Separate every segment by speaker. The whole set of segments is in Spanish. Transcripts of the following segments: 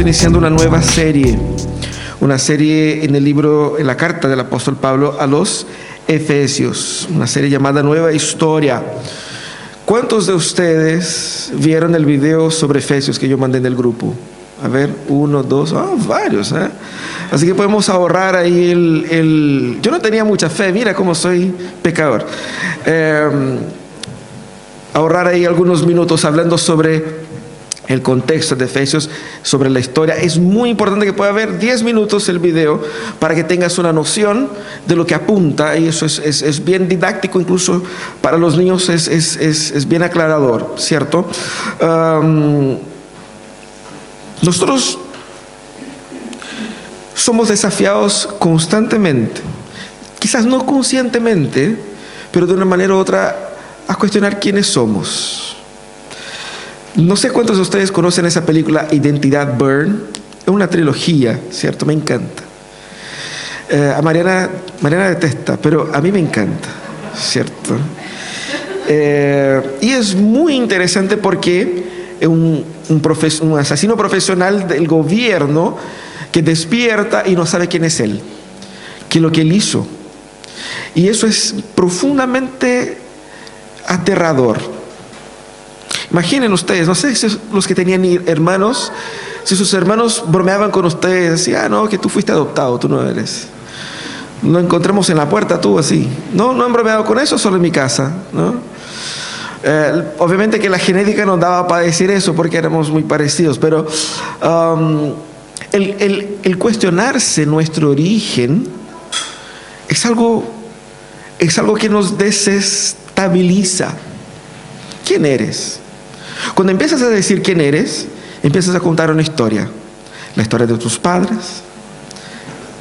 Speaker 1: iniciando una nueva serie, una serie en el libro, en la carta del apóstol Pablo a los Efesios, una serie llamada Nueva Historia. ¿Cuántos de ustedes vieron el video sobre Efesios que yo mandé en el grupo? A ver, uno, dos, ah, varios. ¿eh? Así que podemos ahorrar ahí el, Yo no tenía mucha fe, mira cómo soy pecador. Em, ahorrar ahí algunos minutos hablando sobre el contexto de Efesios, sobre la historia. Es muy importante que pueda ver 10 minutos el video para que tengas una noción de lo que apunta y eso es, bien didáctico, incluso para los niños es, bien aclarador, ¿cierto? nosotros somos desafiados constantemente, quizás no conscientemente, pero de una manera u otra a cuestionar quiénes somos no sé cuántos de ustedes conocen esa película Identidad Burn. Es una trilogía, ¿cierto? Me encanta. Eh, a Mariana, Mariana detesta, pero a mí me encanta, ¿cierto? Eh, y es muy interesante porque es un, un asesino profesional del gobierno que despierta y no sabe quién es él, qué es lo que él hizo. Y eso es profundamente aterrador. Imaginen ustedes, no sé si los que tenían hermanos, si sus hermanos bromeaban con ustedes, decían, ah, no, que tú fuiste adoptado, tú no eres. Lo encontremos en la puerta tú así. No, no han bromeado con eso, solo en mi casa. Eh, obviamente que la genética nos daba para decir eso porque éramos muy parecidos, pero um, el, el, cuestionarse nuestro origen es algo, es algo que nos desestabiliza. ¿Quién eres? Cuando empiezas a decir quién eres, empiezas a contar una historia. La historia de tus padres,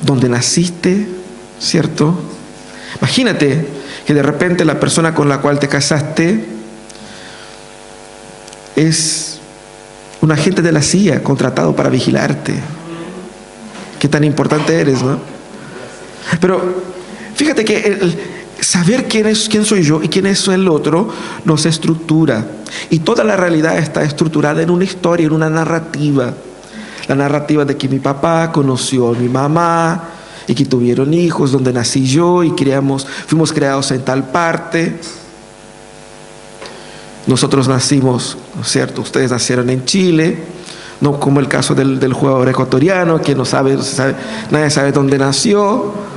Speaker 1: donde naciste, ¿cierto? Imagínate que de repente la persona con la cual te casaste es un agente de la CIA contratado para vigilarte. Qué tan importante eres, ¿no? Pero fíjate que el, saber quién, es, quién soy yo y quién es el otro nos estructura. Y toda la realidad está estructurada en una historia, en una narrativa. La narrativa de que mi papá conoció a mi mamá y que tuvieron hijos, donde nací yo y creamos, fuimos creados en tal parte. Nosotros nacimos, ¿no es cierto? Ustedes nacieron en Chile, no como el caso del, del jugador ecuatoriano, que no sabe, nadie sabe dónde nació.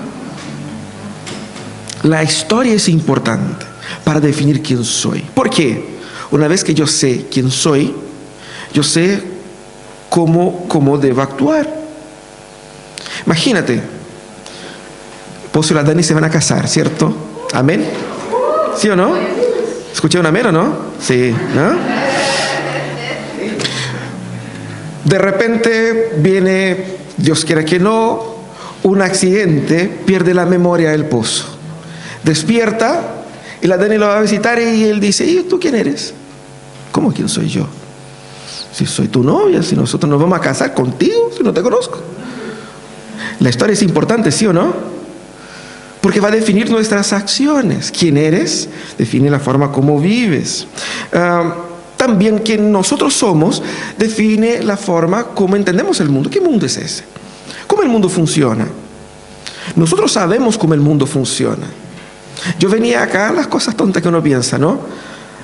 Speaker 1: La historia es importante para definir quién soy. ¿Por qué? Una vez que yo sé quién soy, yo sé cómo, cómo debo actuar. Imagínate, Pozo y la Dani se van a casar, ¿cierto? Amén. ¿Sí o no? ¿Escuché un amén o no? Sí, ¿no? De repente viene, Dios quiera que no, un accidente, pierde la memoria del pozo despierta y la Dani lo va a visitar y él dice, ¿y tú quién eres? ¿Cómo quién soy yo? Si soy tu novia, si nosotros nos vamos a casar contigo, si no te conozco. La historia es importante, ¿sí o no? Porque va a definir nuestras acciones. ¿Quién eres? Define la forma como vives. Ah, también quién nosotros somos define la forma como entendemos el mundo. ¿Qué mundo es ese? ¿Cómo el mundo funciona? Nosotros sabemos cómo el mundo funciona. Yo venía acá, las cosas tontas que uno piensa, ¿no?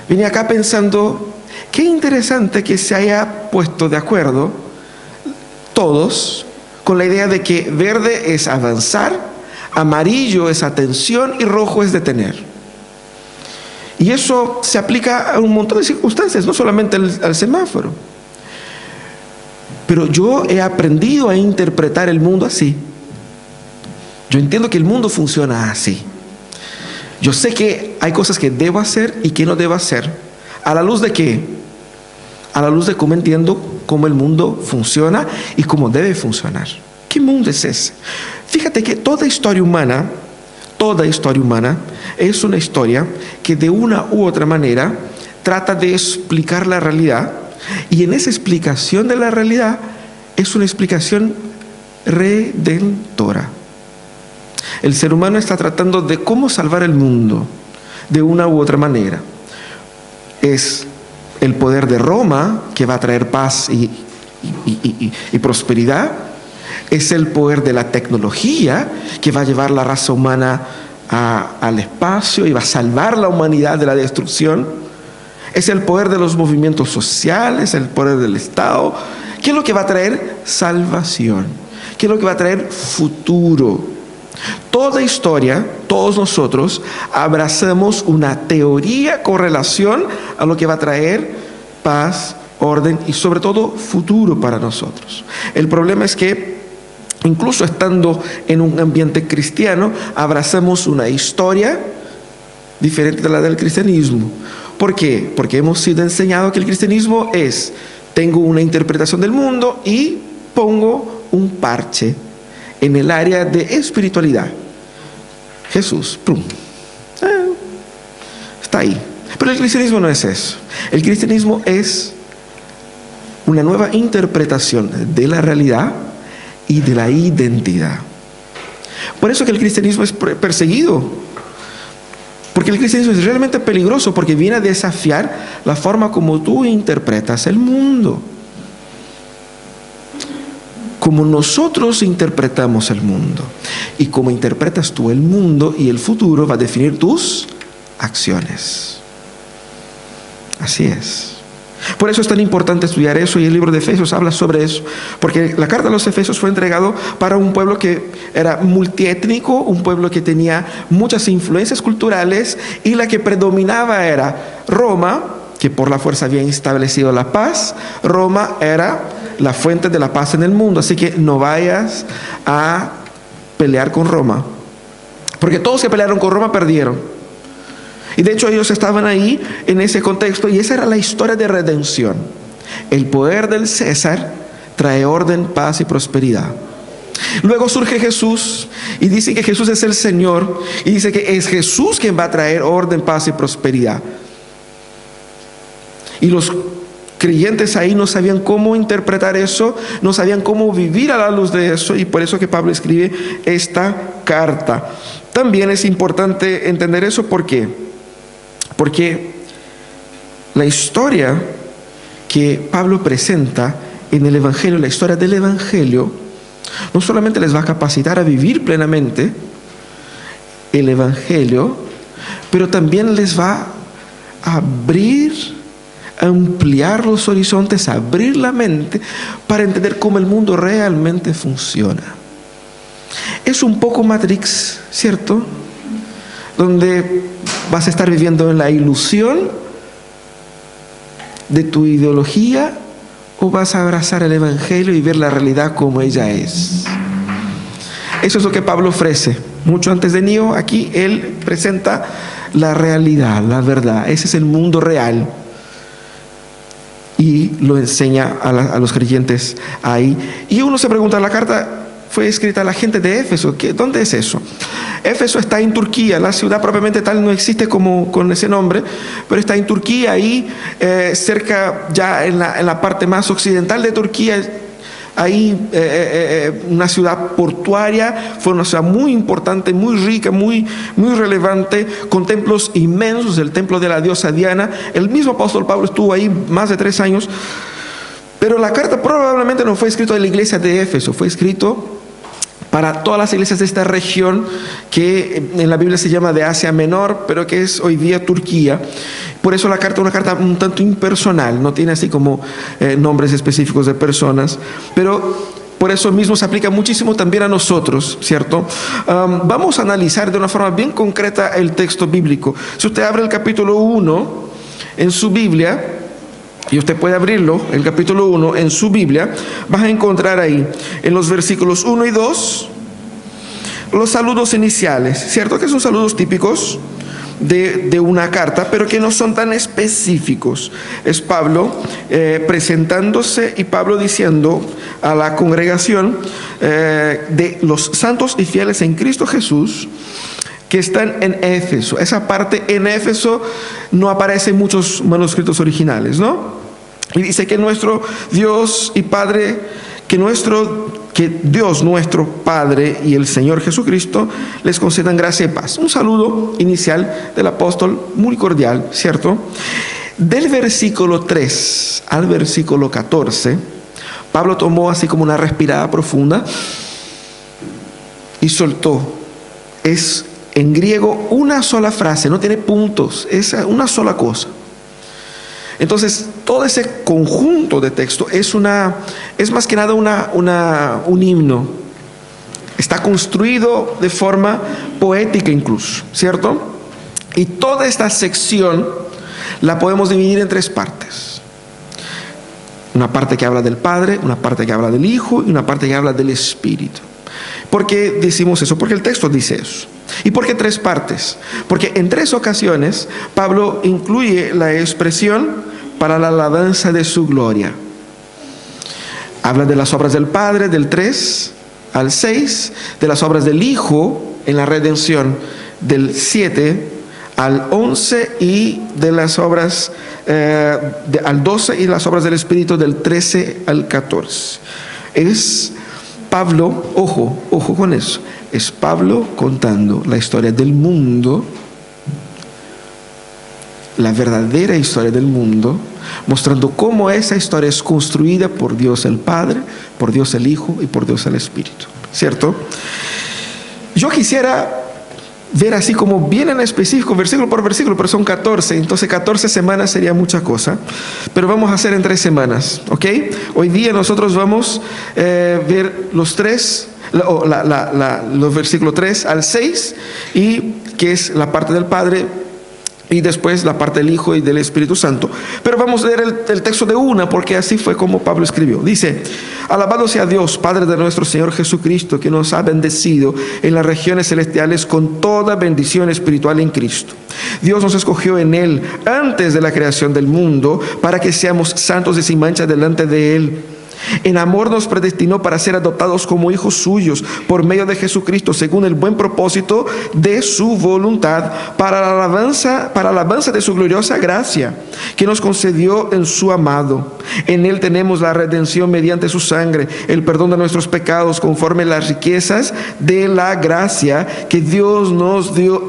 Speaker 1: Venía acá pensando, qué interesante que se haya puesto de acuerdo todos con la idea de que verde es avanzar, amarillo es atención y rojo es detener. Y eso se aplica a un montón de circunstancias, no solamente al, semáforo. Pero yo he aprendido a interpretar el mundo así. Yo entiendo que el mundo funciona así. Yo sé que hay cosas que debo hacer y que no debo hacer. ¿A la luz de qué? A la luz de cómo entiendo cómo el mundo funciona y cómo debe funcionar. ¿Qué mundo es ese? Fíjate que toda historia humana, toda historia humana, es una historia que de una u otra manera trata de explicar la realidad y en esa explicación de la realidad es una explicación redentora. El ser humano está tratando de cómo salvar el mundo de una u otra manera. Es el poder de Roma que va a traer paz y prosperidad. Es el poder de la tecnología que va a llevar la raza humana al espacio y va a salvar la humanidad de la destrucción. Es el poder de los movimientos sociales, el poder del Estado. ¿Qué es lo que va a traer? Salvación. ¿Qué es lo que va a traer? Futuro. Toda historia, todos nosotros, abrazamos una teoría con relación a lo que va a traer paz, orden y sobre todo futuro para nosotros. El problema es que incluso estando en un ambiente cristiano, abrazamos una historia diferente de la del cristianismo. ¿Por qué? Porque hemos sido enseñados que el cristianismo es, tengo una interpretación del mundo y pongo un parche en el área de espiritualidad. Jesús, ¡pum! Eh, está ahí. Pero el cristianismo no es eso. El cristianismo es una nueva interpretación de la realidad y de la identidad. Por eso que el cristianismo es perseguido. Porque el cristianismo es realmente peligroso porque viene a desafiar la forma como tú interpretas el mundo como nosotros interpretamos el mundo. Y como interpretas tú el mundo y el futuro va a definir tus acciones. Así es. Por eso es tan importante estudiar eso y el libro de Efesios habla sobre eso, porque la carta de los Efesios fue entregado para un pueblo que era multiétnico, un pueblo que tenía muchas influencias culturales y la que predominaba era Roma, que por la fuerza había establecido la paz, Roma era la fuente de la paz en el mundo. Así que no vayas a pelear con Roma. Porque todos que pelearon con Roma perdieron. Y de hecho ellos estaban ahí en ese contexto y esa era la historia de redención. El poder del César trae orden, paz y prosperidad. Luego surge Jesús y dice que Jesús es el Señor y dice que es Jesús quien va a traer orden, paz y prosperidad. Y los creyentes ahí no sabían cómo interpretar eso, no sabían cómo vivir a la luz de eso y por eso que Pablo escribe esta carta. También es importante entender eso ¿por qué? Porque la historia que Pablo presenta en el Evangelio, la historia del Evangelio, no solamente les va a capacitar a vivir plenamente el Evangelio, pero también les va a abrir ampliar los horizontes, abrir la mente para entender cómo el mundo realmente funciona. Es un poco Matrix, ¿cierto? Donde vas a estar viviendo en la ilusión de tu ideología o vas a abrazar el Evangelio y ver la realidad como ella es. Eso es lo que Pablo ofrece. Mucho antes de Nio, aquí él presenta la realidad, la verdad. Ese es el mundo real y lo enseña a, los creyentes ahí. Y uno se pregunta, la carta fue escrita a la gente de Éfeso. ¿Dónde es eso? Éfeso está en Turquía, la ciudad propiamente tal no existe como con ese nombre, pero está en Turquía, ahí eh, cerca, ya en la, en la parte más occidental de Turquía, ahí eh, eh, eh, una ciudad portuaria, fue una ciudad muy importante, muy rica, muy, muy relevante, con templos inmensos, el templo de la diosa Diana. El mismo apóstol Pablo estuvo ahí más de tres años, pero la carta probablemente no fue escrita en la iglesia de Éfeso, fue escrito para todas las iglesias de esta región que en la Biblia se llama de Asia Menor, pero que es hoy día Turquía. Por eso la carta es una carta un tanto impersonal, no tiene así como eh, nombres específicos de personas, pero por eso mismo se aplica muchísimo también a nosotros, ¿cierto? vamos a analizar de una forma bien concreta el texto bíblico. Si usted abre el capítulo 1 en su Biblia, y usted puede abrirlo, el capítulo 1, en su Biblia, vas a encontrar ahí, en los versículos 1 y 2, los saludos iniciales, ¿cierto? Que son saludos típicos de, una carta, pero que no son tan específicos. Es Pablo eh, presentándose y Pablo diciendo a la congregación eh, de los santos y fieles en Cristo Jesús, que están en Éfeso. Esa parte en Éfeso no aparece en muchos manuscritos originales, ¿no? Y dice que nuestro Dios y Padre, que nuestro que Dios nuestro Padre y el Señor Jesucristo les concedan gracia y paz. Un saludo inicial del apóstol muy cordial, ¿cierto? Del versículo 3 al versículo 14, Pablo tomó así como una respirada profunda y soltó. Es en griego una sola frase, no tiene puntos, es una sola cosa. Entonces, todo ese conjunto de texto es, una, es más que nada una, un himno. Está construido de forma poética incluso, ¿cierto? Y toda esta sección la podemos dividir en tres partes. Una parte que habla del Padre, una parte que habla del Hijo y una parte que habla del Espíritu. ¿Por qué decimos eso? Porque el texto dice eso. ¿Y por qué tres partes? Porque en tres ocasiones Pablo incluye la expresión para la alabanza de su gloria. Habla de las obras del Padre, del 3 al 6, de las obras del Hijo en la redención, del 7 al 11 y de las obras eh, al 12 y las obras del Espíritu del 13 al 14. Es Pablo, ojo, ojo con eso, es Pablo contando la historia del mundo, la verdadera historia del mundo, mostrando cómo esa historia es construida por Dios el Padre, por Dios el Hijo y por Dios el Espíritu. ¿Cierto? Yo quisiera ver así como bien en específico, versículo por versículo, pero son 14, entonces 14 semanas sería mucha cosa, pero vamos a hacer en tres semanas, ¿ok? Hoy día nosotros vamos a eh, ver los tres, los versículos 3 al 6, y que es la parte del Padre, y después la parte del Hijo y del Espíritu Santo. Pero vamos a leer el, texto de una, porque así fue como Pablo escribió. Dice, alabado sea Dios, Padre de nuestro Señor Jesucristo, que nos ha bendecido en las regiones celestiales con toda bendición espiritual en Cristo. Dios nos escogió en Él antes de la creación del mundo para que seamos santos y sin mancha delante de Él en amor nos predestinó para ser adoptados como hijos suyos por medio de Jesucristo, según el buen propósito de su voluntad, para la alabanza, para la alabanza de su gloriosa gracia, que nos concedió en su amado. En él tenemos la redención mediante su sangre, el perdón de nuestros pecados, conforme las riquezas de la gracia que Dios nos dio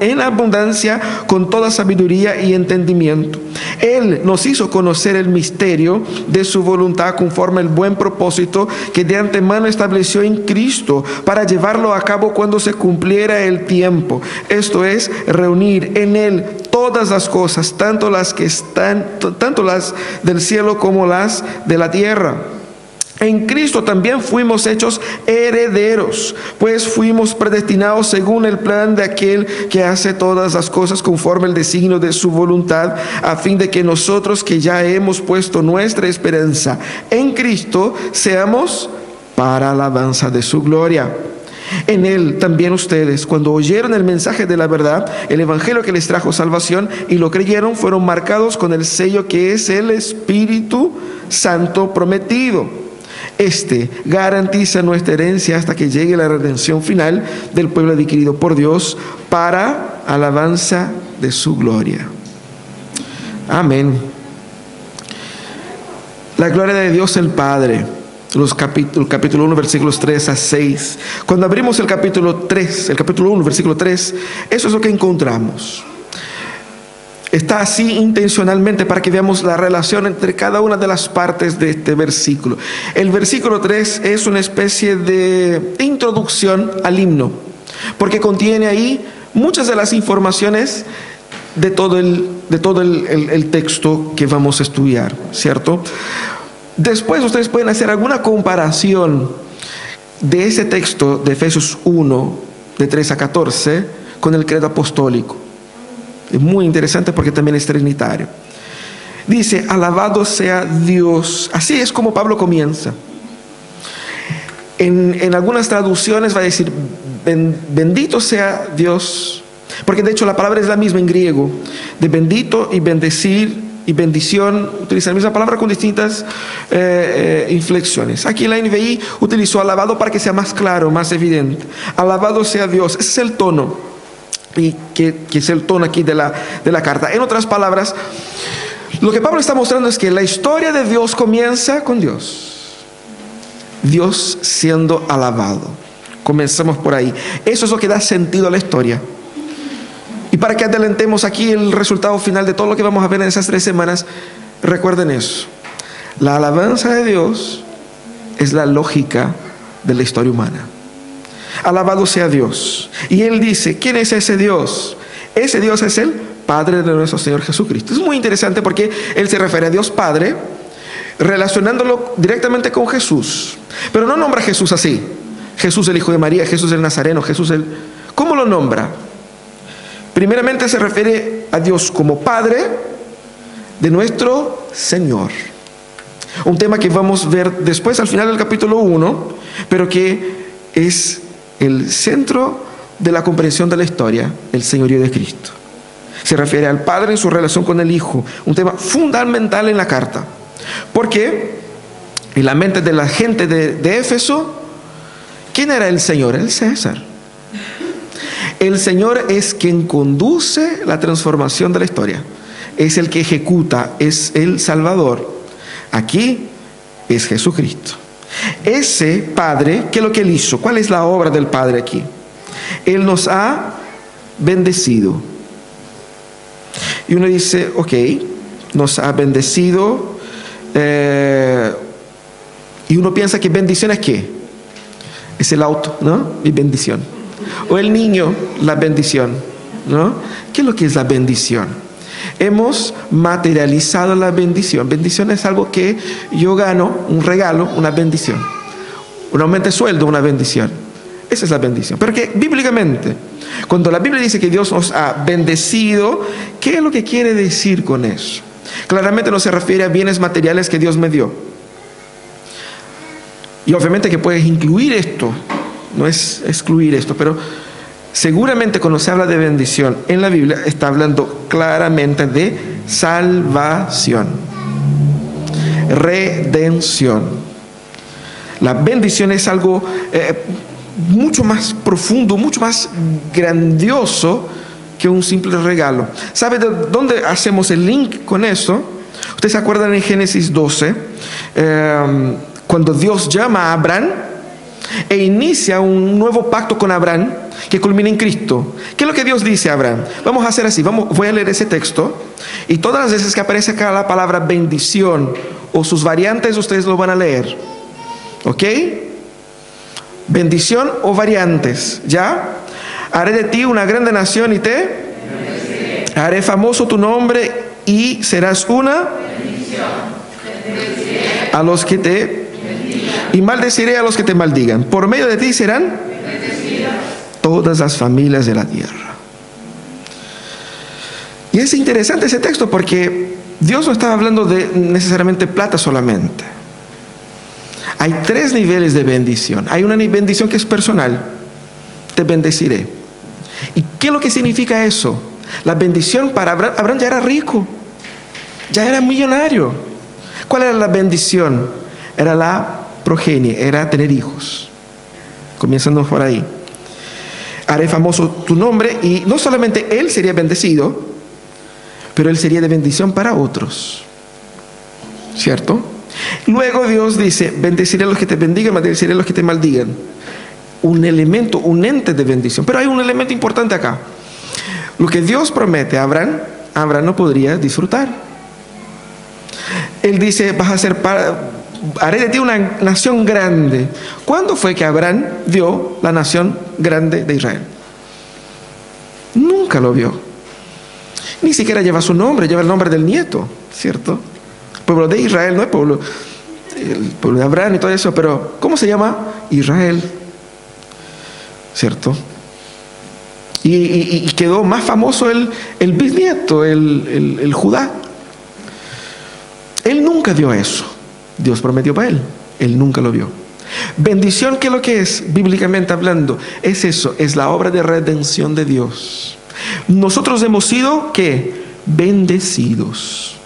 Speaker 1: en abundancia con toda sabiduría y entendimiento. Él nos hizo conocer el misterio de su voluntad conforme el buen propósito que de antemano estableció en Cristo para llevarlo a cabo cuando se cumpliera el tiempo. Esto es reunir en él todas las cosas, tanto las que están, tanto las del cielo como las de la tierra en Cristo también fuimos hechos herederos, pues fuimos predestinados según el plan de aquel que hace todas las cosas conforme el designio de su voluntad, a fin de que nosotros que ya hemos puesto nuestra esperanza en Cristo, seamos para alabanza de su gloria. En él también ustedes, cuando oyeron el mensaje de la verdad, el evangelio que les trajo salvación y lo creyeron, fueron marcados con el sello que es el Espíritu Santo prometido. Este garantiza nuestra herencia hasta que llegue la redención final del pueblo adquirido por Dios para alabanza de su gloria. Amén. La gloria de Dios el Padre. Los capítulo, capítulo 1, versículos 3 a 6. Cuando abrimos el capítulo 3, el capítulo 1, versículo 3, eso es lo que encontramos. Está así intencionalmente para que veamos la relación entre cada una de las partes de este versículo. El versículo 3 es una especie de introducción al himno, porque contiene ahí muchas de las informaciones de todo el, de todo el, texto que vamos a estudiar, ¿cierto? Después ustedes pueden hacer alguna comparación de ese texto de Efesios 1, de 3 a 14, con el credo apostólico. Es muy interesante porque también es trinitario. Dice, alabado sea Dios. Así es como Pablo comienza. En, algunas traducciones va a decir, bendito sea Dios. Porque de hecho la palabra es la misma en griego. De bendito y bendecir y bendición, utiliza la misma palabra con distintas eh, eh, inflexiones. Aquí la NVI utilizó alabado para que sea más claro, más evidente. Alabado sea Dios. Ese es el tono y que, es el tono aquí de la, de la carta. En otras palabras, lo que Pablo está mostrando es que la historia de Dios comienza con Dios. Dios siendo alabado. Comenzamos por ahí. Eso es lo que da sentido a la historia. Y para que adelantemos aquí el resultado final de todo lo que vamos a ver en esas tres semanas, recuerden eso. La alabanza de Dios es la lógica de la historia humana. Alabado sea Dios. Y él dice, ¿quién es ese Dios? Ese Dios es el Padre de nuestro Señor Jesucristo. Es muy interesante porque él se refiere a Dios Padre, relacionándolo directamente con Jesús. Pero no nombra a Jesús así. Jesús el Hijo de María, Jesús el Nazareno, Jesús el... ¿Cómo lo nombra? Primeramente se refiere a Dios como Padre de nuestro Señor. Un tema que vamos a ver después al final del capítulo 1, pero que es el centro de la comprensión de la historia, el señorío de Cristo. Se refiere al Padre en su relación con el Hijo, un tema fundamental en la carta. Porque en la mente de la gente de, de Éfeso, ¿quién era el Señor? El César. El Señor es quien conduce la transformación de la historia. Es el que ejecuta, es el Salvador. Aquí es Jesucristo. Ese Padre, ¿qué es lo que Él hizo? ¿Cuál es la obra del Padre aquí? Él nos ha bendecido. Y uno dice, ok, nos ha bendecido. Eh, y uno piensa que bendición es qué? Es el auto, ¿no? Mi bendición. O el niño, la bendición, ¿no? ¿Qué es lo que es la bendición? Hemos materializado la bendición. Bendición es algo que yo gano, un regalo, una bendición. Un aumento de sueldo, una bendición. Esa es la bendición. Pero que bíblicamente, cuando la Biblia dice que Dios nos ha bendecido, ¿qué es lo que quiere decir con eso? Claramente no se refiere a bienes materiales que Dios me dio. Y obviamente que puedes incluir esto, no es excluir esto, pero seguramente cuando se habla de bendición en la Biblia está hablando claramente de salvación, redención. La bendición es algo eh, mucho más profundo, mucho más grandioso que un simple regalo. ¿Sabe de dónde hacemos el link con eso? Ustedes se acuerdan en Génesis 12, eh, cuando Dios llama a Abraham e inicia un nuevo pacto con Abraham que culmina en Cristo. ¿Qué es lo que Dios dice a Abraham? Vamos a hacer así, vamos, voy a leer ese texto y todas las veces que aparece acá la palabra bendición o sus variantes, ustedes lo van a leer. ¿Ok? Bendición o variantes, ¿ya? Haré de ti una grande nación y te haré famoso tu nombre y serás una a los que te y maldeciré a los que te maldigan. Por medio de ti serán todas las familias de la tierra. Y es interesante ese texto porque Dios no estaba hablando de necesariamente plata solamente. Hay tres niveles de bendición. Hay una bendición que es personal. Te bendeciré. ¿Y qué es lo que significa eso? La bendición para Abraham, Abraham ya era rico. Ya era millonario. ¿Cuál era la bendición? Era la progenie, era tener hijos. Comenzando por ahí. Haré famoso tu nombre y no solamente él sería bendecido, pero él sería de bendición para otros. ¿Cierto? Luego Dios dice, bendeciré a los que te bendigan, maldeciré a los que te maldigan. Un elemento, un ente de bendición. Pero hay un elemento importante acá. Lo que Dios promete a Abraham, Abraham no podría disfrutar. Él dice, vas a ser para, haré de ti una nación grande. ¿Cuándo fue que Abraham vio la nación grande de Israel? Nunca lo vio. Ni siquiera lleva su nombre, lleva el nombre del nieto, ¿cierto? El pueblo de Israel, no es pueblo, el pueblo de Abraham y todo eso, pero ¿cómo se llama? Israel, ¿cierto? Y, quedó más famoso el, el bisnieto, el, el Judá. Él nunca vio eso. Dios prometió para él. Él nunca lo vio. Bendición, ¿qué es lo que es? Bíblicamente hablando, es eso, es la obra de redención de Dios. Nosotros hemos sido, ¿qué? Bendecidos,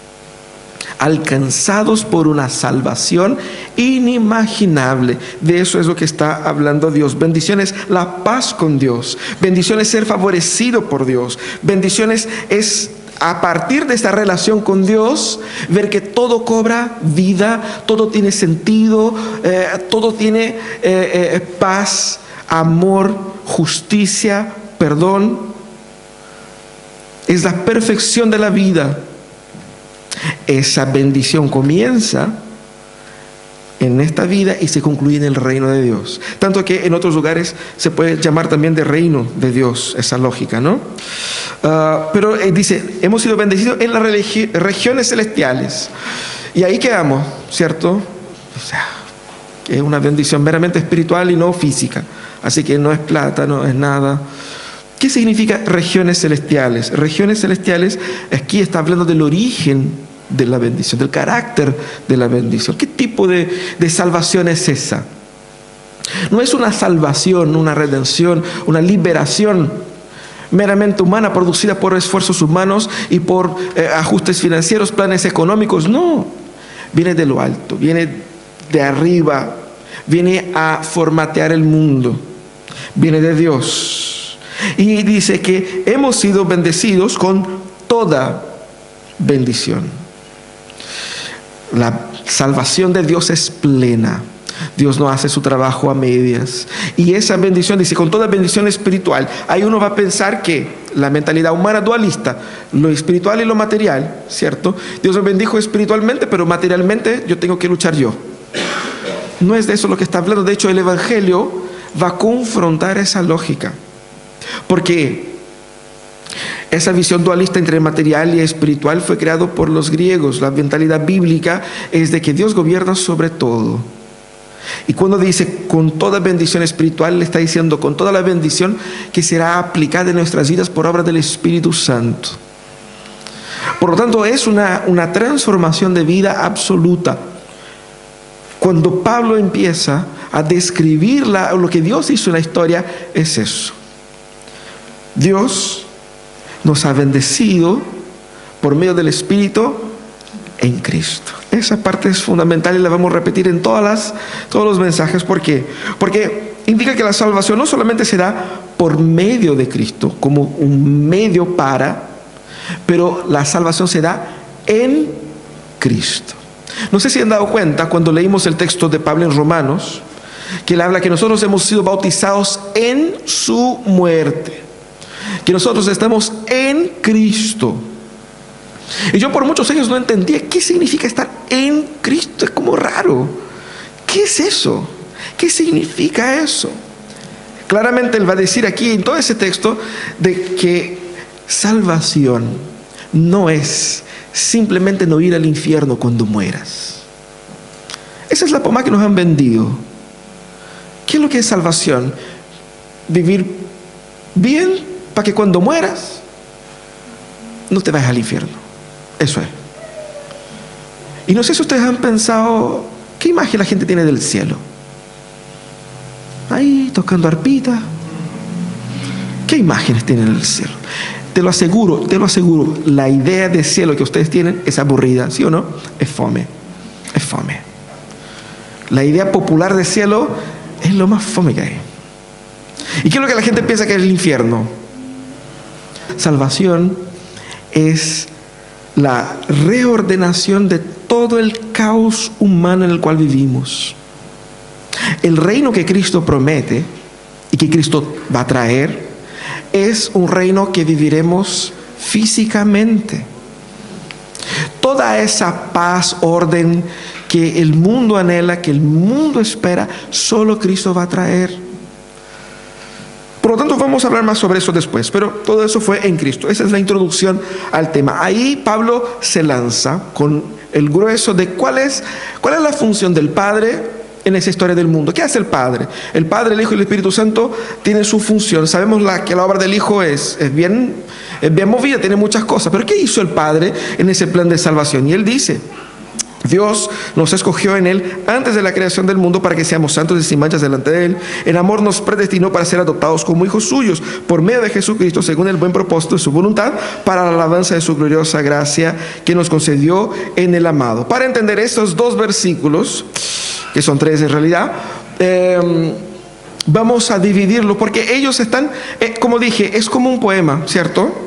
Speaker 1: alcanzados por una salvación inimaginable. De eso es lo que está hablando Dios. Bendiciones, la paz con Dios. Bendiciones, ser favorecido por Dios. Bendiciones es a partir de esta relación con Dios, ver que todo cobra vida, todo tiene sentido, eh, todo tiene eh, eh, paz, amor, justicia, perdón. Es la perfección de la vida. Esa bendición comienza en esta vida y se concluye en el reino de Dios. Tanto que en otros lugares se puede llamar también de reino de Dios, esa lógica, ¿no? Ah, pero eh, dice, hemos sido bendecidos en las regiones celestiales. Y ahí quedamos, ¿cierto? O sea, es una bendición meramente espiritual y no física. Así que no es plata, no es nada. ¿Qué significa regiones celestiales? Regiones celestiales, aquí está hablando del origen de la bendición, del carácter de la bendición. ¿Qué tipo de, salvación es esa? No es una salvación, una redención, una liberación meramente humana producida por esfuerzos humanos y por eh, ajustes financieros, planes económicos. No, viene de lo alto, viene de arriba, viene a formatear el mundo, viene de Dios. Y dice que hemos sido bendecidos con toda bendición. La salvación de Dios es plena. Dios no hace su trabajo a medias. Y esa bendición, dice, con toda bendición espiritual, ahí uno va a pensar que la mentalidad humana dualista, lo espiritual y lo material, ¿cierto? Dios me bendijo espiritualmente, pero materialmente yo tengo que luchar yo. No es de eso lo que está hablando. De hecho, el Evangelio va a confrontar esa lógica. Porque esa visión dualista entre material y espiritual fue creado por los griegos. La mentalidad bíblica es de que Dios gobierna sobre todo. Y cuando dice con toda bendición espiritual, le está diciendo con toda la bendición que será aplicada en nuestras vidas por obra del Espíritu Santo. Por lo tanto, es una, una transformación de vida absoluta. Cuando Pablo empieza a describir lo que Dios hizo en la historia, es eso. Dios nos ha bendecido por medio del Espíritu en Cristo. Esa parte es fundamental y la vamos a repetir en todas las, todos los mensajes. ¿Por qué? Porque indica que la salvación no solamente se da por medio de Cristo, como un medio para, pero la salvación se da en Cristo. No sé si han dado cuenta cuando leímos el texto de Pablo en Romanos, que él habla que nosotros hemos sido bautizados en su muerte que nosotros estamos en Cristo. Y yo por muchos años no entendía qué significa estar en Cristo. Es como raro. ¿Qué es eso? ¿Qué significa eso? Claramente él va a decir aquí en todo ese texto de que salvación no es simplemente no ir al infierno cuando mueras. Esa es la pomada que nos han vendido. ¿Qué es lo que es salvación? Vivir bien para que cuando mueras no te vayas al infierno. Eso es. Y no sé si ustedes han pensado, ¿qué imagen la gente tiene del cielo? Ahí tocando arpita. ¿Qué imágenes tienen del cielo? Te lo aseguro, te lo aseguro, la idea de cielo que ustedes tienen es aburrida, ¿sí o no? Es fome, es fome. La idea popular de cielo es lo más fome que hay. ¿Y qué es lo que la gente piensa que es el infierno? Salvación es la reordenación de todo el caos humano en el cual vivimos. El reino que Cristo promete y que Cristo va a traer es un reino que viviremos físicamente. Toda esa paz, orden que el mundo anhela, que el mundo espera, solo Cristo va a traer. Por lo tanto, vamos a hablar más sobre eso después, pero todo eso fue en Cristo. Esa es la introducción al tema. Ahí Pablo se lanza con el grueso de cuál es, cuál es la función del Padre en esa historia del mundo. ¿Qué hace el Padre? El Padre, el Hijo y el Espíritu Santo tienen su función. Sabemos la, que la obra del Hijo es, es, bien, es bien movida, tiene muchas cosas. Pero ¿qué hizo el Padre en ese plan de salvación? Y él dice, Dios nos escogió en Él antes de la creación del mundo para que seamos santos y sin manchas delante de Él. En amor nos predestinó para ser adoptados como hijos suyos por medio de Jesucristo, según el buen propósito de su voluntad, para la alabanza de su gloriosa gracia que nos concedió en el amado. Para entender estos dos versículos, que son tres en realidad, em, vamos a dividirlo porque ellos están, eh, como dije, es como un poema, ¿cierto?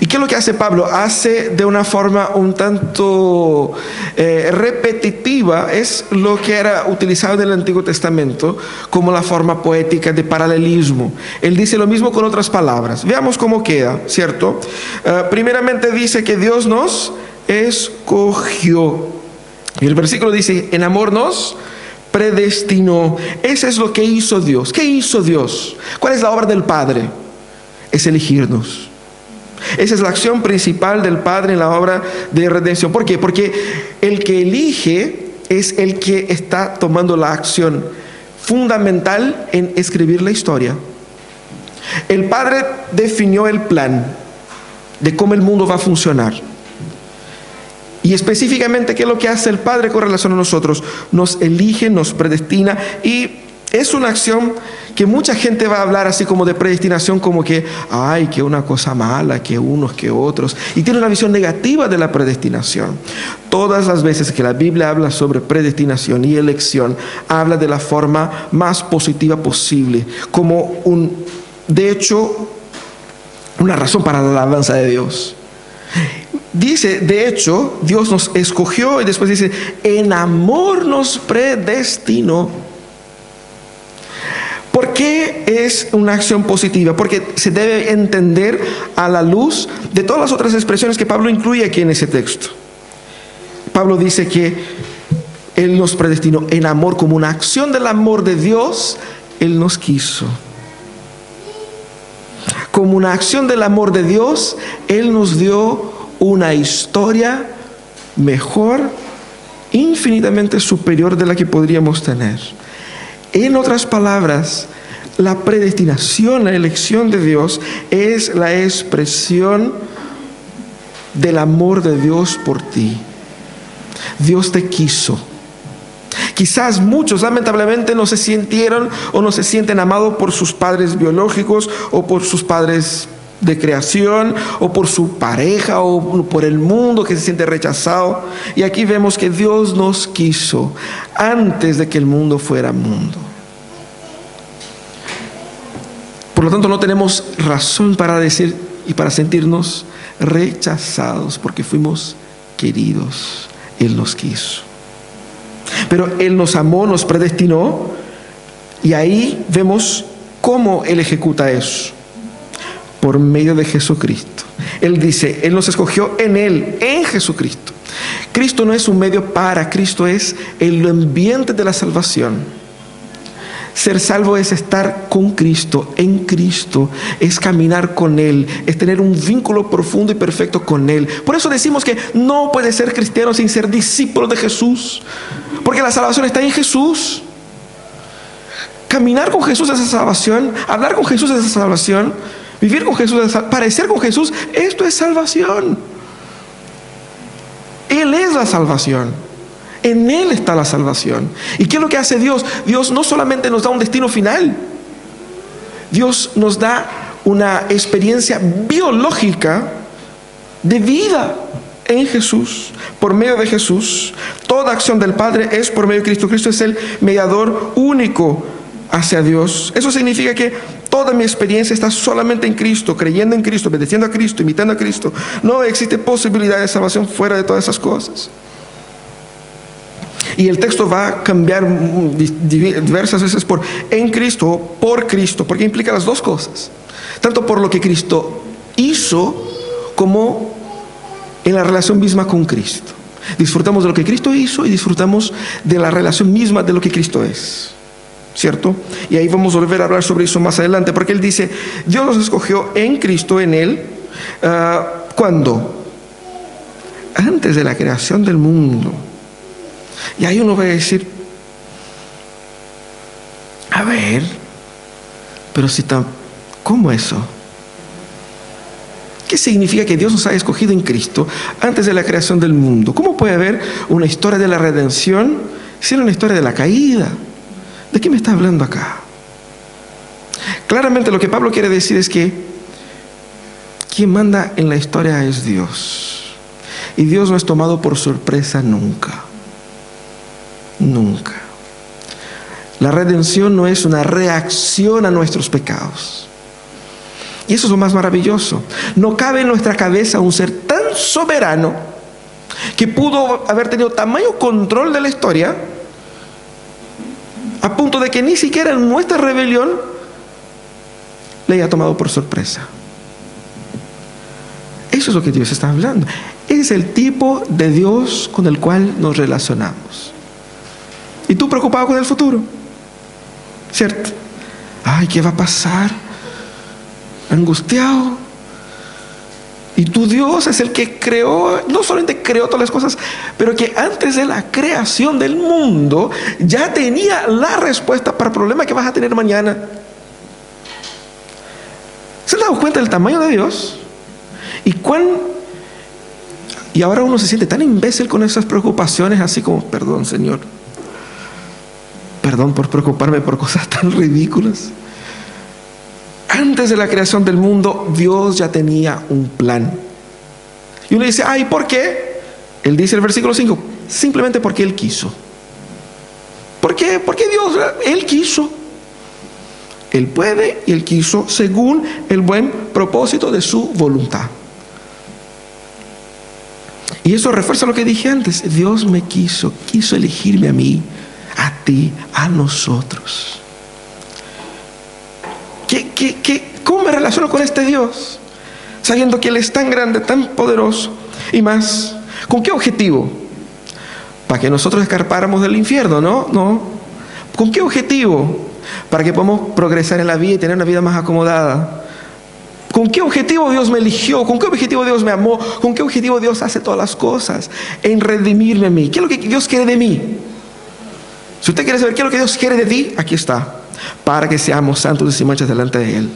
Speaker 1: ¿Y qué es lo que hace Pablo? Hace de una forma un tanto eh, repetitiva, es lo que era utilizado en el Antiguo Testamento como la forma poética de paralelismo. Él dice lo mismo con otras palabras. Veamos cómo queda, ¿cierto? Eh, primeramente dice que Dios nos escogió. Y el versículo dice, en amor nos predestinó. Eso es lo que hizo Dios. ¿Qué hizo Dios? ¿Cuál es la obra del Padre? Es elegirnos. Esa es la acción principal del Padre en la obra de redención. ¿Por qué? Porque el que elige es el que está tomando la acción fundamental en escribir la historia. El Padre definió el plan de cómo el mundo va a funcionar. Y específicamente, ¿qué es lo que hace el Padre con relación a nosotros? Nos elige, nos predestina y es una acción que mucha gente va a hablar así como de predestinación, como que, ay, que una cosa mala, que unos, que otros. Y tiene una visión negativa de la predestinación. Todas las veces que la Biblia habla sobre predestinación y elección, habla de la forma más positiva posible, como un, de hecho, una razón para la alabanza de Dios. Dice, de hecho, Dios nos escogió y después dice, en amor nos predestinó. ¿Por qué es una acción positiva? Porque se debe entender a la luz de todas las otras expresiones que Pablo incluye aquí en ese texto. Pablo dice que Él nos predestinó en amor como una acción del amor de Dios, Él nos quiso. Como una acción del amor de Dios, Él nos dio una historia mejor, infinitamente superior de la que podríamos tener. En otras palabras, la predestinación, la elección de Dios es la expresión del amor de Dios por ti. Dios te quiso. Quizás muchos lamentablemente no se sintieron o no se sienten amados por sus padres biológicos o por sus padres de creación o por su pareja o por el mundo que se siente rechazado. Y aquí vemos que Dios nos quiso antes de que el mundo fuera mundo. Por lo tanto, no tenemos razón para decir y para sentirnos rechazados porque fuimos queridos. Él nos quiso. Pero Él nos amó, nos predestinó y ahí vemos cómo Él ejecuta eso por medio de Jesucristo. Él dice, Él nos escogió en Él, en Jesucristo. Cristo no es un medio para, Cristo es el ambiente de la salvación. Ser salvo es estar con Cristo, en Cristo, es caminar con Él, es tener un vínculo profundo y perfecto con Él. Por eso decimos que no puede ser cristiano sin ser discípulo de Jesús, porque la salvación está en Jesús. Caminar con Jesús es salvación, hablar con Jesús es salvación. Vivir con Jesús, parecer con Jesús, esto es salvación. Él es la salvación. En Él está la salvación. ¿Y qué es lo que hace Dios? Dios no solamente nos da un destino final, Dios nos da una experiencia biológica de vida en Jesús, por medio de Jesús. Toda acción del Padre es por medio de Cristo. Cristo es el mediador único hacia Dios. Eso significa que toda mi experiencia está solamente en Cristo, creyendo en Cristo, obedeciendo a Cristo, imitando a Cristo. No existe posibilidad de salvación fuera de todas esas cosas. Y el texto va a cambiar diversas veces por en Cristo, por Cristo, porque implica las dos cosas. Tanto por lo que Cristo hizo como en la relación misma con Cristo. Disfrutamos de lo que Cristo hizo y disfrutamos de la relación misma de lo que Cristo es. ¿cierto? Y ahí vamos a volver a hablar sobre eso más adelante, porque él dice, Dios nos escogió en Cristo, en Él, uh, ¿cuándo? Antes de la creación del mundo. Y ahí uno va a decir, a ver, pero si tan, ¿cómo eso? ¿Qué significa que Dios nos ha escogido en Cristo antes de la creación del mundo? ¿Cómo puede haber una historia de la redención si era una historia de la caída? ¿De qué me está hablando acá? Claramente lo que Pablo quiere decir es que quien manda en la historia es Dios. Y Dios no es tomado por sorpresa nunca. Nunca. La redención no es una reacción a nuestros pecados. Y eso es lo más maravilloso. No cabe en nuestra cabeza un ser tan soberano que pudo haber tenido tamaño control de la historia a punto de que ni siquiera en nuestra rebelión le haya tomado por sorpresa. Eso es lo que Dios está hablando. Es el tipo de Dios con el cual nos relacionamos. Y tú preocupado con el futuro. ¿Cierto? Ay, ¿qué va a pasar? Angustiado. Y tu Dios es el que creó, no solamente creó todas las cosas, pero que antes de la creación del mundo ya tenía la respuesta para el problema que vas a tener mañana. ¿Se han dado cuenta del tamaño de Dios? Y cuán y ahora uno se siente tan imbécil con esas preocupaciones, así como, perdón Señor, perdón por preocuparme por cosas tan ridículas. Antes de la creación del mundo, Dios ya tenía un plan. Y uno dice, ay, ¿por qué? Él dice el versículo 5, simplemente porque Él quiso. ¿Por qué? Porque Dios, Él quiso. Él puede y Él quiso según el buen propósito de su voluntad. Y eso refuerza lo que dije antes. Dios me quiso, quiso elegirme a mí, a ti, a nosotros. ¿Qué, qué, cómo me relaciono con este Dios? Sabiendo que Él es tan grande, tan poderoso. Y más, ¿con qué objetivo? Para que nosotros escarpáramos del infierno, ¿no? No. ¿Con qué objetivo? Para que podamos progresar en la vida y tener una vida más acomodada ¿Con qué objetivo Dios me eligió? ¿Con qué objetivo Dios me amó? ¿Con qué objetivo Dios hace todas las cosas? En redimirme a mí. ¿Qué es lo que Dios quiere de mí? Si usted quiere saber qué es lo que Dios quiere de ti, aquí está. Para que seamos santos y sin manchas delante de Él.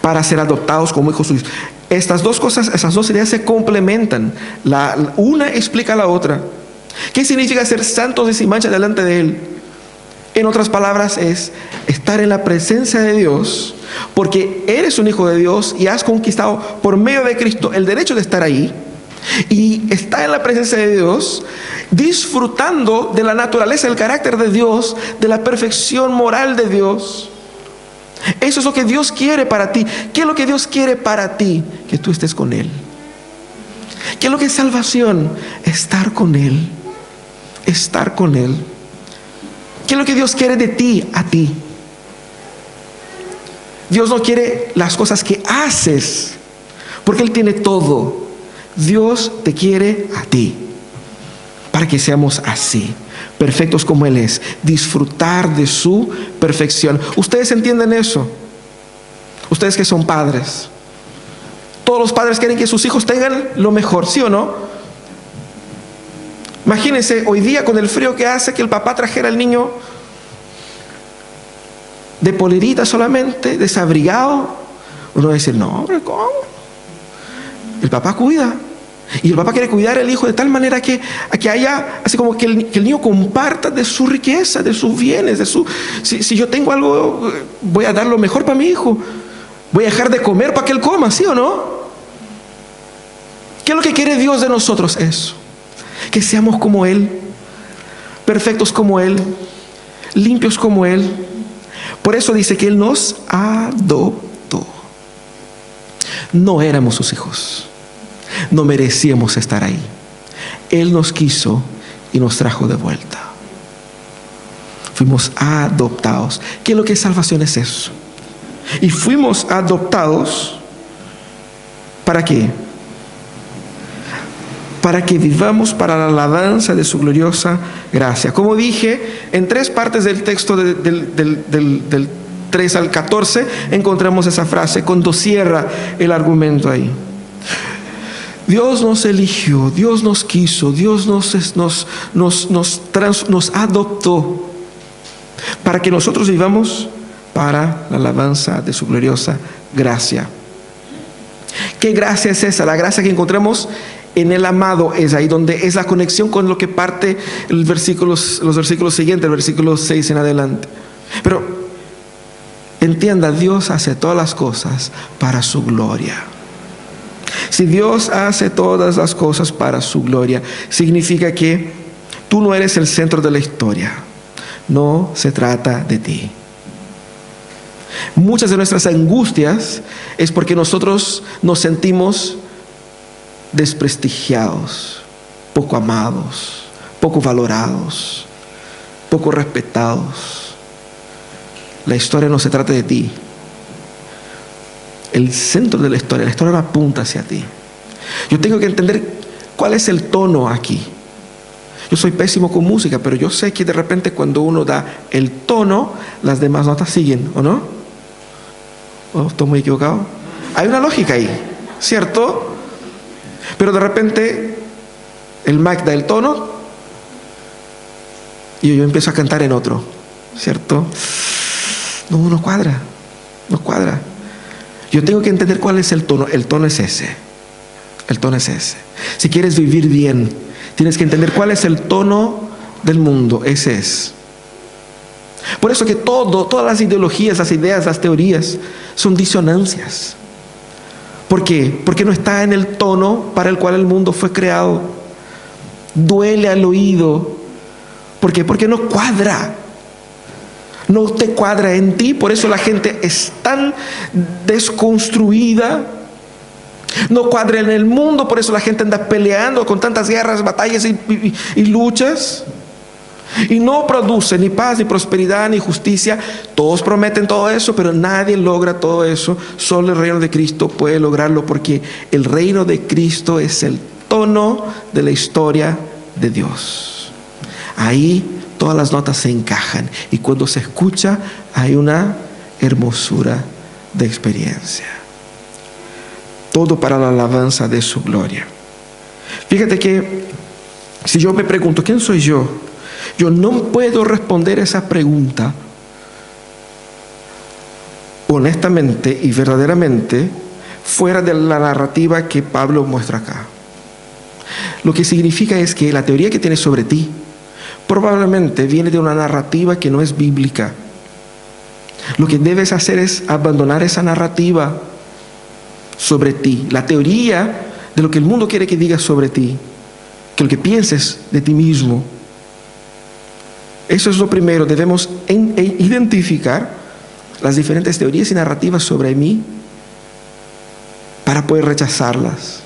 Speaker 1: Para ser adoptados como hijos suyos. Estas dos cosas, esas dos ideas se complementan. La, una explica a la otra. ¿Qué significa ser santos y sin manchas delante de Él? En otras palabras, es estar en la presencia de Dios porque eres un hijo de Dios y has conquistado por medio de Cristo el derecho de estar ahí y está en la presencia de Dios, disfrutando de la naturaleza, del carácter de Dios, de la perfección moral de Dios. Eso es lo que Dios quiere para ti. ¿Qué es lo que Dios quiere para ti? Que tú estés con Él. ¿Qué es lo que es salvación? Estar con Él. Estar con Él. ¿Qué es lo que Dios quiere de ti a ti? Dios no quiere las cosas que haces, porque Él tiene todo. Dios te quiere a ti, para que seamos así, perfectos como Él es, disfrutar de su perfección. ¿Ustedes entienden eso? Ustedes que son padres. Todos los padres quieren que sus hijos tengan lo mejor, ¿sí o no? Imagínense hoy día con el frío que hace que el papá trajera al niño de polerita solamente, desabrigado, uno va a decir, no, hombre, ¿cómo? El papá cuida. Y el papá quiere cuidar al hijo de tal manera que, que haya, así como que el, niño comparta de su riqueza, de sus bienes, de su... Si, si, yo tengo algo, voy a dar lo mejor para mi hijo. Voy a dejar de comer para que él coma, ¿sí o no? ¿Qué es lo que quiere Dios de nosotros? Eso. Que seamos como Él, perfectos como Él, limpios como Él, por eso dice que Él nos adoptó. No éramos sus hijos. No merecíamos estar ahí. Él nos quiso y nos trajo de vuelta. Fuimos adoptados. ¿Qué es lo que es salvación? Es eso. Y fuimos adoptados. ¿Para qué? para que vivamos para la alabanza de su gloriosa gracia. Como dije, en tres partes del texto del, 3 al 14 encontramos esa frase cuando cierra el argumento ahí. Dios nos eligió, Dios nos quiso, Dios nos, nos, nos, nos, nos adoptó para que nosotros vivamos para la alabanza de su gloriosa gracia. ¿Qué gracia es esa? La gracia que encontramos en el amado es ahí donde es la conexión con lo que parte el versículos, los versículos siguientes, el versículo 6 en adelante. Pero entienda, Dios hace todas las cosas para su gloria. Si Dios hace todas las cosas para su gloria, significa que tú no eres el centro de la historia. No se trata de ti. Muchas de nuestras angustias es porque nosotros nos sentimos desprestigiados, poco amados, poco valorados, poco respetados. La historia no se trata de ti. El centro de la historia, la historia apunta hacia ti. Yo tengo que entender cuál es el tono aquí. Yo soy pésimo con música, pero yo sé que de repente cuando uno da el tono, las demás notas siguen, ¿o no? ¿O estoy muy equivocado? Hay una lógica ahí, ¿cierto? Pero de repente el Mac da el tono y yo empiezo a cantar en otro, ¿cierto? No, no cuadra, no cuadra. Yo tengo que entender cuál es el tono. El tono es ese. El tono es ese. Si quieres vivir bien, tienes que entender cuál es el tono del mundo. Ese es. Por eso que todo, todas las ideologías, las ideas, las teorías son disonancias. ¿Por qué? Porque no está en el tono para el cual el mundo fue creado. Duele al oído. ¿Por qué? Porque no cuadra no te cuadra en ti, por eso la gente es tan desconstruida. No cuadra en el mundo, por eso la gente anda peleando con tantas guerras, batallas y, luchas. Y no produce ni paz, ni prosperidad, ni justicia. Todos prometen todo eso, pero nadie logra todo eso. Solo el reino de Cristo puede lograrlo porque el reino de Cristo es el tono de la historia de Dios. Ahí todas las notas se encajan y cuando se escucha hay una hermosura de experiencia. Todo para la alabanza de su gloria. Fíjate que si yo me pregunto, ¿quién soy yo? Yo no puedo responder esa pregunta honestamente y verdaderamente fuera de la narrativa que Pablo muestra acá. Lo que significa es que la teoría que tienes sobre ti, probablemente viene de una narrativa que no es bíblica. Lo que debes hacer es abandonar esa narrativa sobre ti, la teoría de lo que el mundo quiere que digas sobre ti, que lo que pienses de ti mismo. Eso es lo primero, debemos e identificar las diferentes teorías y narrativas sobre mí para poder rechazarlas.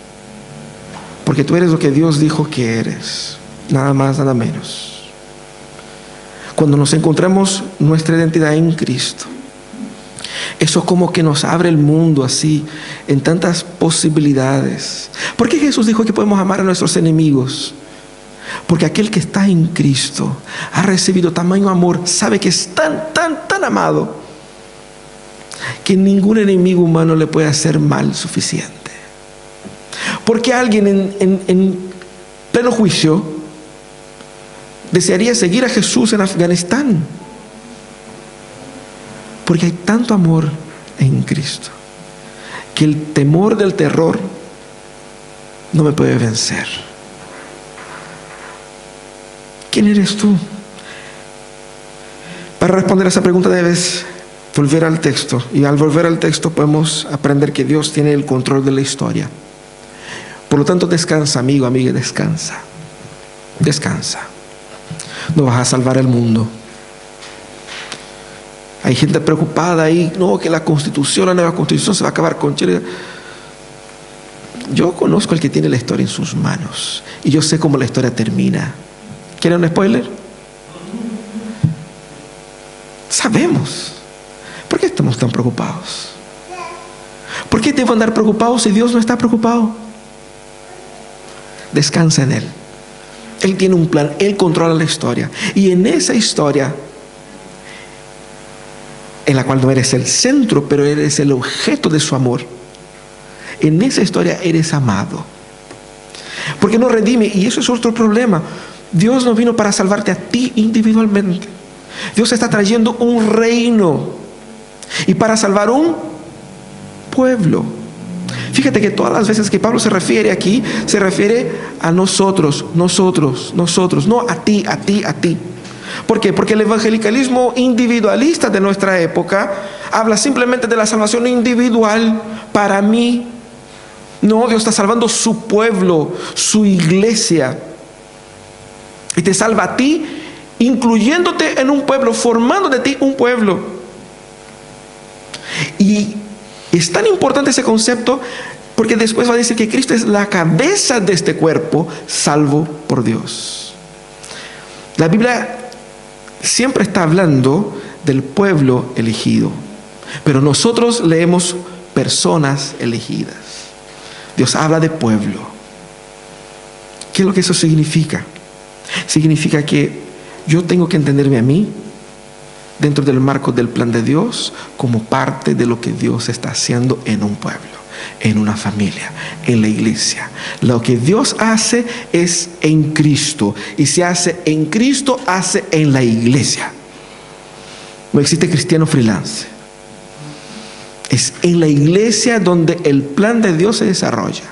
Speaker 1: Porque tú eres lo que Dios dijo que eres, nada más, nada menos cuando nos encontramos nuestra identidad en Cristo. Eso como que nos abre el mundo así, en tantas posibilidades. ¿Por qué Jesús dijo que podemos amar a nuestros enemigos? Porque aquel que está en Cristo ha recibido tamaño amor, sabe que es tan, tan, tan amado, que ningún enemigo humano le puede hacer mal suficiente. Porque alguien en, en pleno juicio desearía seguir a Jesús en Afganistán. Porque hay tanto amor en Cristo que el temor del terror no me puede vencer. ¿Quién eres tú? Para responder a esa pregunta debes volver al texto y al volver al texto podemos aprender que Dios tiene el control de la historia. Por lo tanto, descansa, amigo, amiga, descansa. Descansa no vas a salvar el mundo. Hay gente preocupada ahí, no, que la constitución, la nueva constitución se va a acabar con Chile. Yo conozco al que tiene la historia en sus manos y yo sé cómo la historia termina. ¿Quieren un spoiler? Sabemos. ¿Por qué estamos tan preocupados? ¿Por qué debo andar preocupados si Dios no está preocupado? Descansa en Él. Él tiene un plan, Él controla la historia. Y en esa historia, en la cual no eres el centro, pero eres el objeto de su amor, en esa historia eres amado. Porque no redime, y eso es otro problema. Dios no vino para salvarte a ti individualmente. Dios está trayendo un reino y para salvar un pueblo. Fíjate que todas las veces que Pablo se refiere aquí, se refiere a nosotros, nosotros, nosotros, no a ti, a ti, a ti. ¿Por qué? Porque el evangelicalismo individualista de nuestra época habla simplemente de la salvación individual para mí. No, Dios está salvando su pueblo, su iglesia. Y te salva a ti, incluyéndote en un pueblo, formando de ti un pueblo. Y es tan importante ese concepto porque después va a decir que Cristo es la cabeza de este cuerpo, salvo por Dios. La Biblia siempre está hablando del pueblo elegido, pero nosotros leemos personas elegidas. Dios habla de pueblo. ¿Qué es lo que eso significa? significa que yo tengo que entenderme a mí dentro del marco del plan de Dios como parte de lo que Dios está haciendo en un pueblo, en una familia, en la iglesia. Lo que Dios hace es en Cristo y se hace en Cristo, hace en la iglesia. No existe cristiano freelance. Es en la iglesia donde el plan de Dios se desarrolla.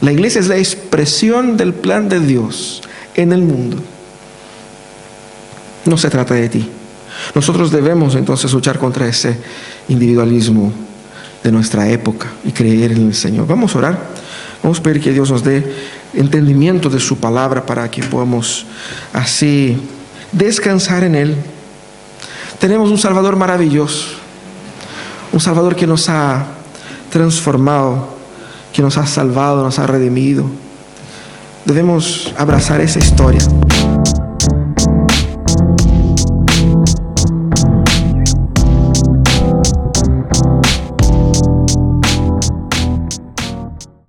Speaker 1: La iglesia es la expresión del plan de Dios en el mundo. No se trata de ti. Nosotros debemos entonces luchar contra ese individualismo de nuestra época y creer en el Señor. Vamos a orar. Vamos a pedir que Dios nos dé entendimiento de su palabra para que podamos así descansar en Él. Tenemos un Salvador maravilloso, un Salvador que nos ha transformado, que nos ha salvado, nos ha redimido. Debemos abrazar esa historia.